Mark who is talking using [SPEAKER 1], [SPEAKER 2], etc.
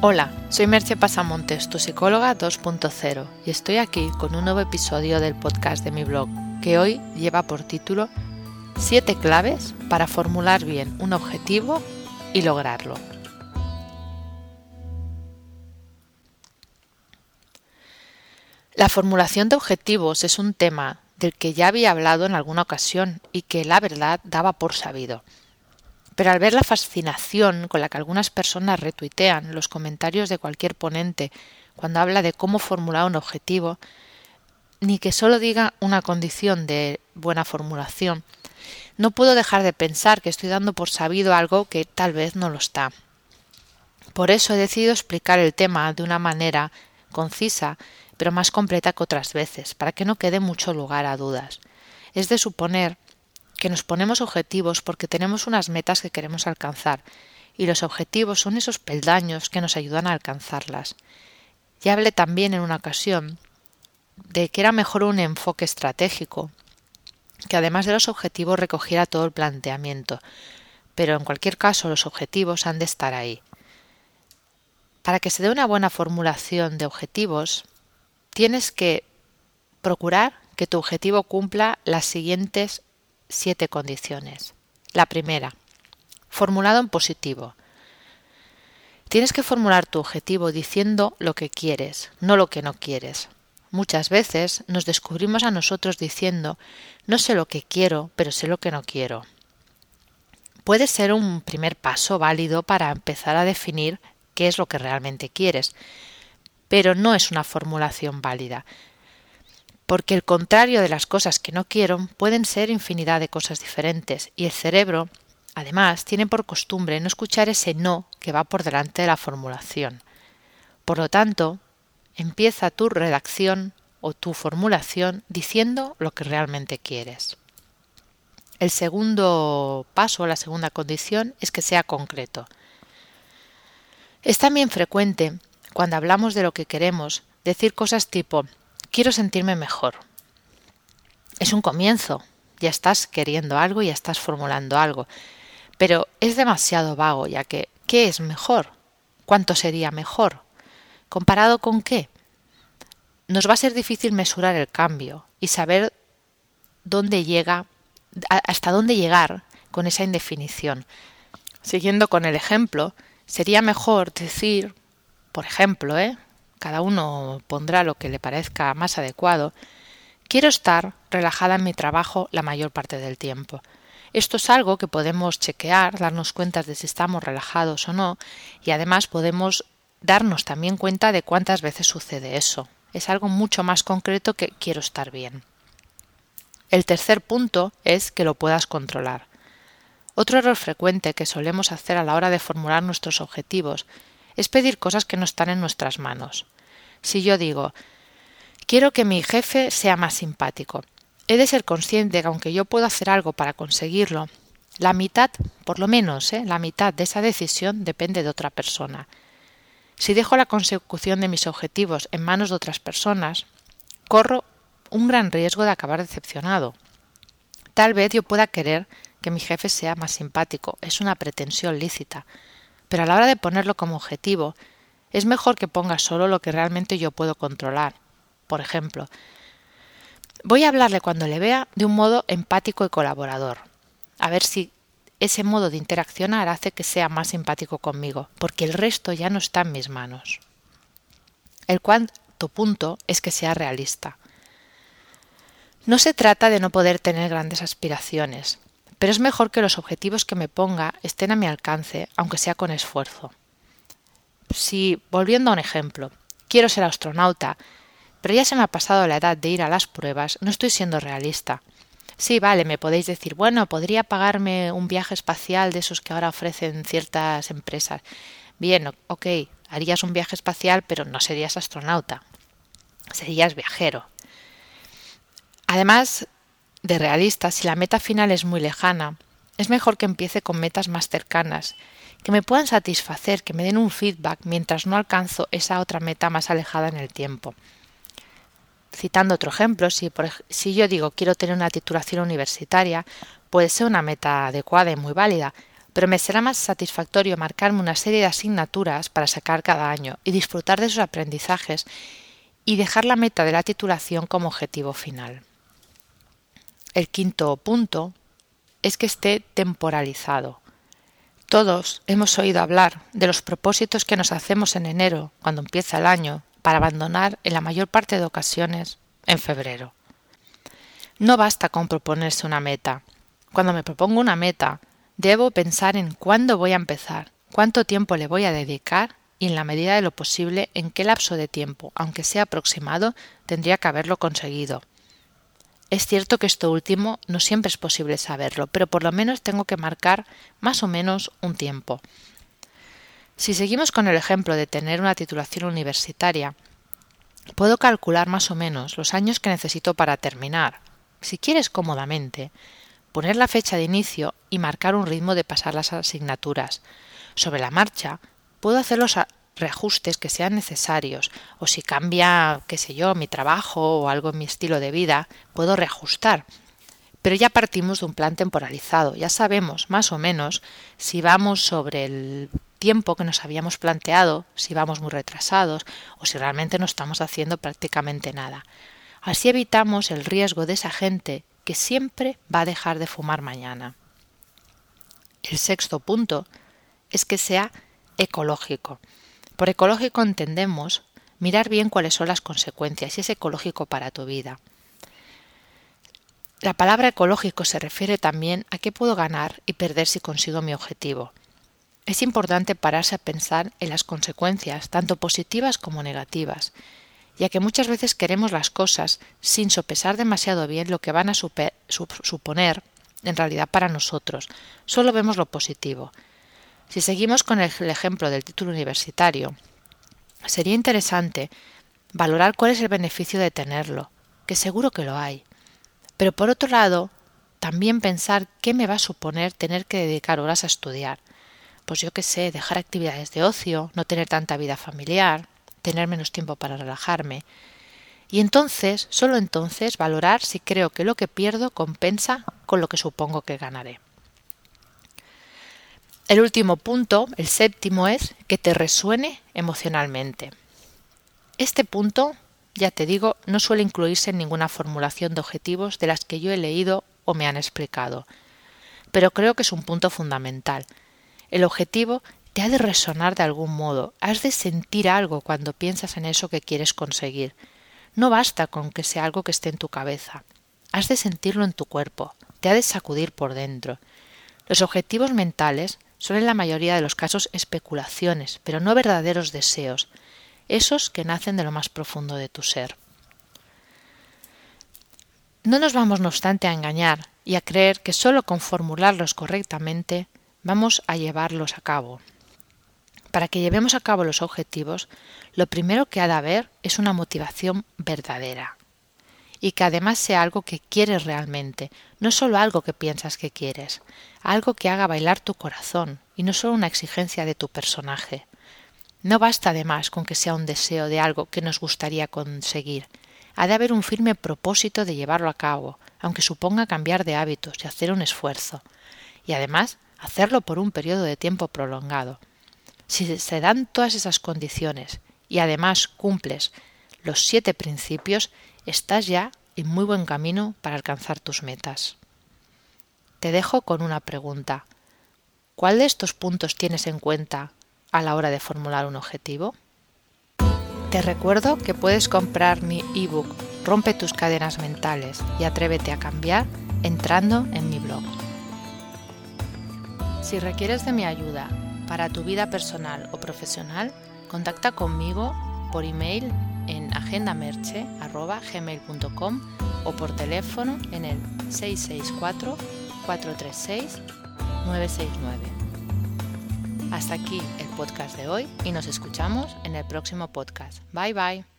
[SPEAKER 1] Hola, soy Merche Pasamontes, tu psicóloga 2.0, y estoy aquí con un nuevo episodio del podcast de mi blog, que hoy lleva por título 7 claves para formular bien un objetivo y lograrlo. La formulación de objetivos es un tema del que ya había hablado en alguna ocasión y que la verdad daba por sabido. Pero al ver la fascinación con la que algunas personas retuitean los comentarios de cualquier ponente cuando habla de cómo formular un objetivo, ni que solo diga una condición de buena formulación, no puedo dejar de pensar que estoy dando por sabido algo que tal vez no lo está. Por eso he decidido explicar el tema de una manera concisa, pero más completa que otras veces, para que no quede mucho lugar a dudas. Es de suponer que nos ponemos objetivos porque tenemos unas metas que queremos alcanzar, y los objetivos son esos peldaños que nos ayudan a alcanzarlas. Ya hablé también en una ocasión de que era mejor un enfoque estratégico, que además de los objetivos recogiera todo el planteamiento, pero en cualquier caso los objetivos han de estar ahí. Para que se dé una buena formulación de objetivos, tienes que procurar que tu objetivo cumpla las siguientes siete condiciones. La primera, formulado en positivo. Tienes que formular tu objetivo diciendo lo que quieres, no lo que no quieres. Muchas veces nos descubrimos a nosotros diciendo no sé lo que quiero, pero sé lo que no quiero. Puede ser un primer paso válido para empezar a definir qué es lo que realmente quieres, pero no es una formulación válida porque el contrario de las cosas que no quiero pueden ser infinidad de cosas diferentes, y el cerebro, además, tiene por costumbre no escuchar ese no que va por delante de la formulación. Por lo tanto, empieza tu redacción o tu formulación diciendo lo que realmente quieres. El segundo paso, la segunda condición, es que sea concreto. Es también frecuente, cuando hablamos de lo que queremos, decir cosas tipo quiero sentirme mejor. Es un comienzo, ya estás queriendo algo, ya estás formulando algo, pero es demasiado vago, ya que ¿qué es mejor? ¿Cuánto sería mejor? ¿Comparado con qué? Nos va a ser difícil mesurar el cambio y saber dónde llega, hasta dónde llegar con esa indefinición. Siguiendo con el ejemplo, sería mejor decir, por ejemplo, ¿eh? Cada uno pondrá lo que le parezca más adecuado, quiero estar relajada en mi trabajo la mayor parte del tiempo. Esto es algo que podemos chequear, darnos cuenta de si estamos relajados o no, y además podemos darnos también cuenta de cuántas veces sucede eso. Es algo mucho más concreto que quiero estar bien. El tercer punto es que lo puedas controlar. Otro error frecuente que solemos hacer a la hora de formular nuestros objetivos es pedir cosas que no están en nuestras manos. Si yo digo, quiero que mi jefe sea más simpático, he de ser consciente que aunque yo puedo hacer algo para conseguirlo, la mitad, por lo menos, ¿eh? la mitad de esa decisión depende de otra persona. Si dejo la consecución de mis objetivos en manos de otras personas, corro un gran riesgo de acabar decepcionado. Tal vez yo pueda querer que mi jefe sea más simpático, es una pretensión lícita, pero a la hora de ponerlo como objetivo, es mejor que ponga solo lo que realmente yo puedo controlar. Por ejemplo, voy a hablarle cuando le vea de un modo empático y colaborador. A ver si ese modo de interaccionar hace que sea más simpático conmigo, porque el resto ya no está en mis manos. El cuarto punto es que sea realista. No se trata de no poder tener grandes aspiraciones, pero es mejor que los objetivos que me ponga estén a mi alcance, aunque sea con esfuerzo. Si, volviendo a un ejemplo, quiero ser astronauta, pero ya se me ha pasado la edad de ir a las pruebas, no estoy siendo realista. Sí, vale, me podéis decir, bueno, podría pagarme un viaje espacial de esos que ahora ofrecen ciertas empresas. Bien, ok, harías un viaje espacial, pero no serías astronauta, serías viajero. Además, de realista, si la meta final es muy lejana, es mejor que empiece con metas más cercanas, que me puedan satisfacer, que me den un feedback mientras no alcanzo esa otra meta más alejada en el tiempo. Citando otro ejemplo, si, si yo digo quiero tener una titulación universitaria, puede ser una meta adecuada y muy válida, pero me será más satisfactorio marcarme una serie de asignaturas para sacar cada año y disfrutar de sus aprendizajes y dejar la meta de la titulación como objetivo final. El quinto punto es que esté temporalizado. Todos hemos oído hablar de los propósitos que nos hacemos en enero, cuando empieza el año, para abandonar en la mayor parte de ocasiones en febrero. No basta con proponerse una meta. Cuando me propongo una meta, Debo pensar en cuándo voy a empezar, cuánto tiempo le voy a dedicar y en la medida de lo posible en qué lapso de tiempo, aunque sea aproximado, tendría que haberlo conseguido. Es cierto que esto último no siempre es posible saberlo, pero por lo menos tengo que marcar más o menos un tiempo. Si seguimos con el ejemplo de tener una titulación universitaria, puedo calcular más o menos los años que necesito para terminar, si quieres cómodamente, poner la fecha de inicio y marcar un ritmo de pasar las asignaturas. Sobre la marcha, puedo hacer los reajustes que sean necesarios, o si cambia, qué sé yo, mi trabajo o algo en mi estilo de vida, puedo reajustar. Pero ya partimos de un plan temporalizado, ya sabemos más o menos si vamos sobre el tiempo que nos habíamos planteado, si vamos muy retrasados o si realmente no estamos haciendo prácticamente nada. Así evitamos el riesgo de esa gente que siempre va a dejar de fumar mañana. El sexto punto es que sea ecológico. Por ecológico entendemos mirar bien cuáles son las consecuencias y es ecológico para tu vida. La palabra ecológico se refiere también a qué puedo ganar y perder si consigo mi objetivo. Es importante pararse a pensar en las consecuencias, tanto positivas como negativas, ya que muchas veces queremos las cosas sin sopesar demasiado bien lo que van a suponer en realidad para nosotros. Solo vemos lo positivo. Si seguimos con el ejemplo del título universitario, sería interesante valorar cuál es el beneficio de tenerlo, que seguro que lo hay. Pero por otro lado, también pensar qué me va a suponer tener que dedicar horas a estudiar. Pues yo qué sé, dejar actividades de ocio, no tener tanta vida familiar, tener menos tiempo para relajarme. Y entonces, solo entonces, valorar si creo que lo que pierdo compensa con lo que supongo que ganaré. El último punto, el séptimo, es que te resuene emocionalmente. Este punto, ya te digo, no suele incluirse en ninguna formulación de objetivos de las que yo he leído o me han explicado, pero creo que es un punto fundamental. El objetivo te ha de resonar de algún modo, has de sentir algo cuando piensas en eso que quieres conseguir. No basta con que sea algo que esté en tu cabeza, has de sentirlo en tu cuerpo, te ha de sacudir por dentro. Los objetivos mentales son en la mayoría de los casos especulaciones, pero no verdaderos deseos, esos que nacen de lo más profundo de tu ser. No nos vamos, no obstante, a engañar y a creer que sólo con formularlos correctamente vamos a llevarlos a cabo. Para que llevemos a cabo los objetivos, lo primero que ha de haber es una motivación verdadera y que además sea algo que quieres realmente, no solo algo que piensas que quieres, algo que haga bailar tu corazón y no solo una exigencia de tu personaje. No basta además con que sea un deseo de algo que nos gustaría conseguir. Ha de haber un firme propósito de llevarlo a cabo, aunque suponga cambiar de hábitos y hacer un esfuerzo, y además hacerlo por un periodo de tiempo prolongado, si se dan todas esas condiciones y además cumples los siete principios, estás ya en muy buen camino para alcanzar tus metas. Te dejo con una pregunta. ¿Cuál de estos puntos tienes en cuenta a la hora de formular un objetivo? Te recuerdo que puedes comprar mi ebook Rompe tus cadenas mentales y atrévete a cambiar entrando en mi blog. Si requieres de mi ayuda para tu vida personal o profesional, contacta conmigo por email agendamerche.gmail.com o por teléfono en el 664-436-969. Hasta aquí el podcast de hoy y nos escuchamos en el próximo podcast. Bye bye.